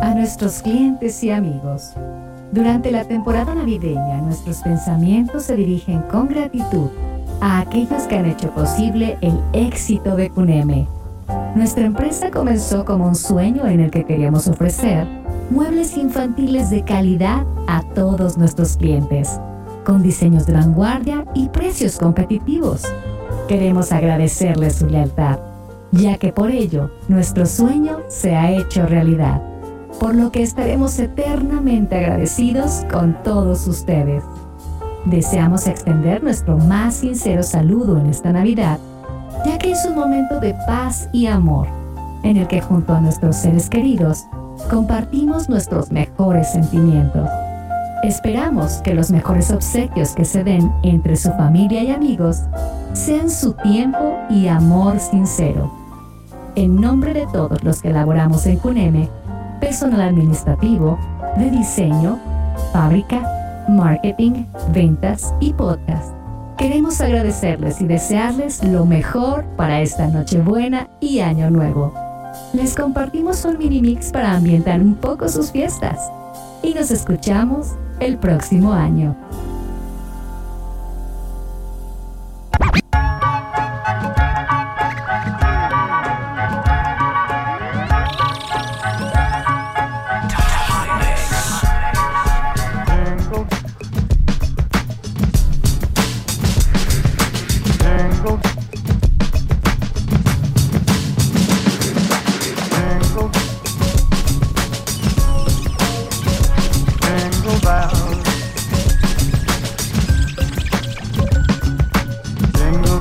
a nuestros clientes y amigos. Durante la temporada navideña, nuestros pensamientos se dirigen con gratitud a aquellos que han hecho posible el éxito de Cuneme. Nuestra empresa comenzó como un sueño en el que queríamos ofrecer muebles infantiles de calidad a todos nuestros clientes, con diseños de vanguardia y precios competitivos. Queremos agradecerles su lealtad, ya que por ello nuestro sueño se ha hecho realidad, por lo que estaremos eternamente agradecidos con todos ustedes. Deseamos extender nuestro más sincero saludo en esta Navidad, ya que es un momento de paz y amor, en el que junto a nuestros seres queridos compartimos nuestros mejores sentimientos. Esperamos que los mejores obsequios que se den entre su familia y amigos sean su tiempo y amor sincero. En nombre de todos los que elaboramos en CUNEME, personal administrativo, de diseño, fábrica, marketing, ventas y podcast, queremos agradecerles y desearles lo mejor para esta Nochebuena y Año Nuevo les compartimos un mini mix para ambientar un poco sus fiestas. Y nos escuchamos el próximo año.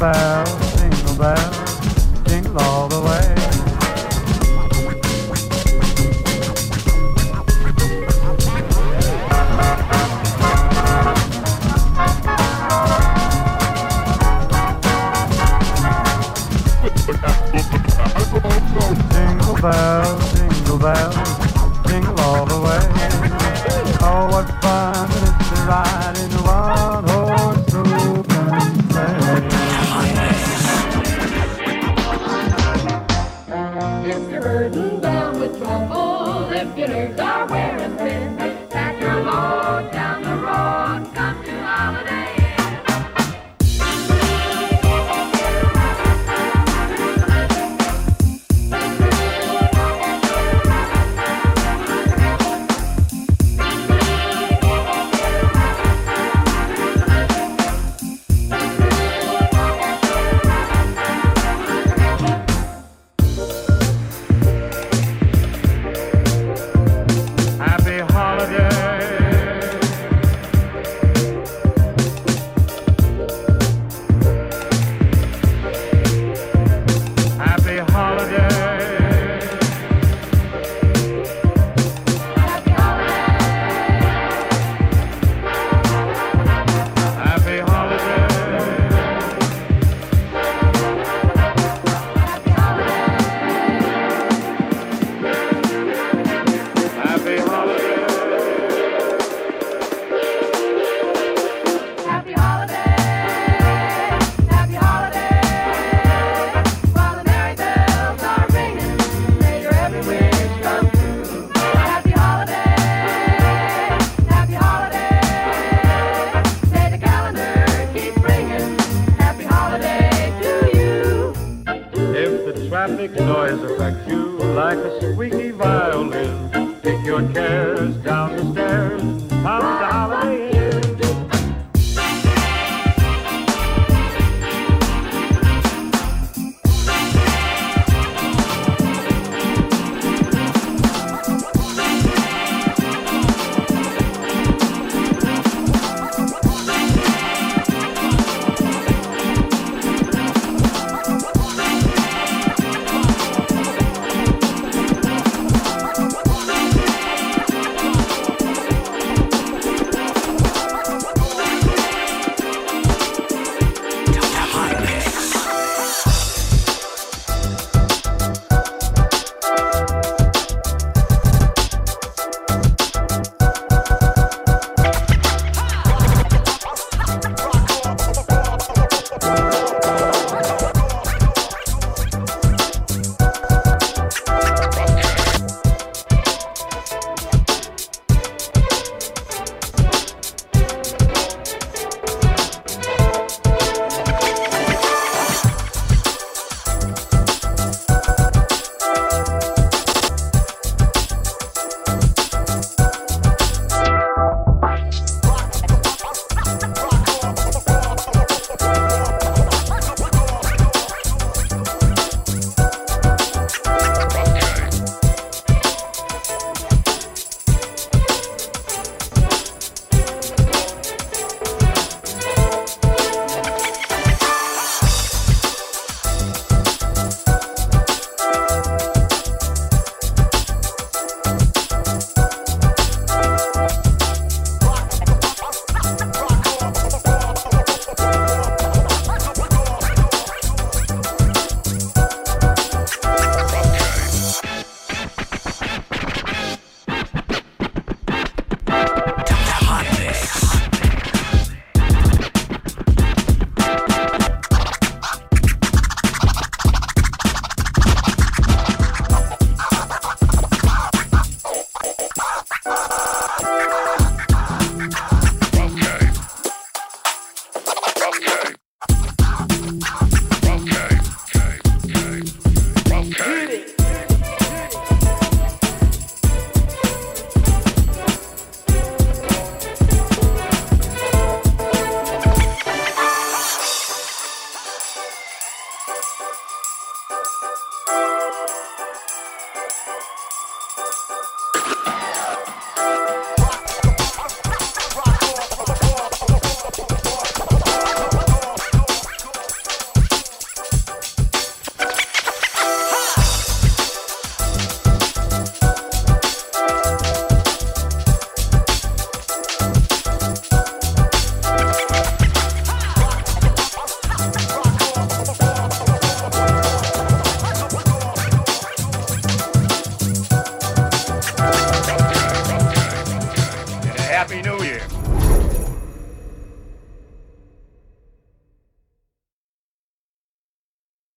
bells, jingle bells, jingle all the way. Jingle bell, jingle bells, jingle all the way. Oh, what fun it is to ride!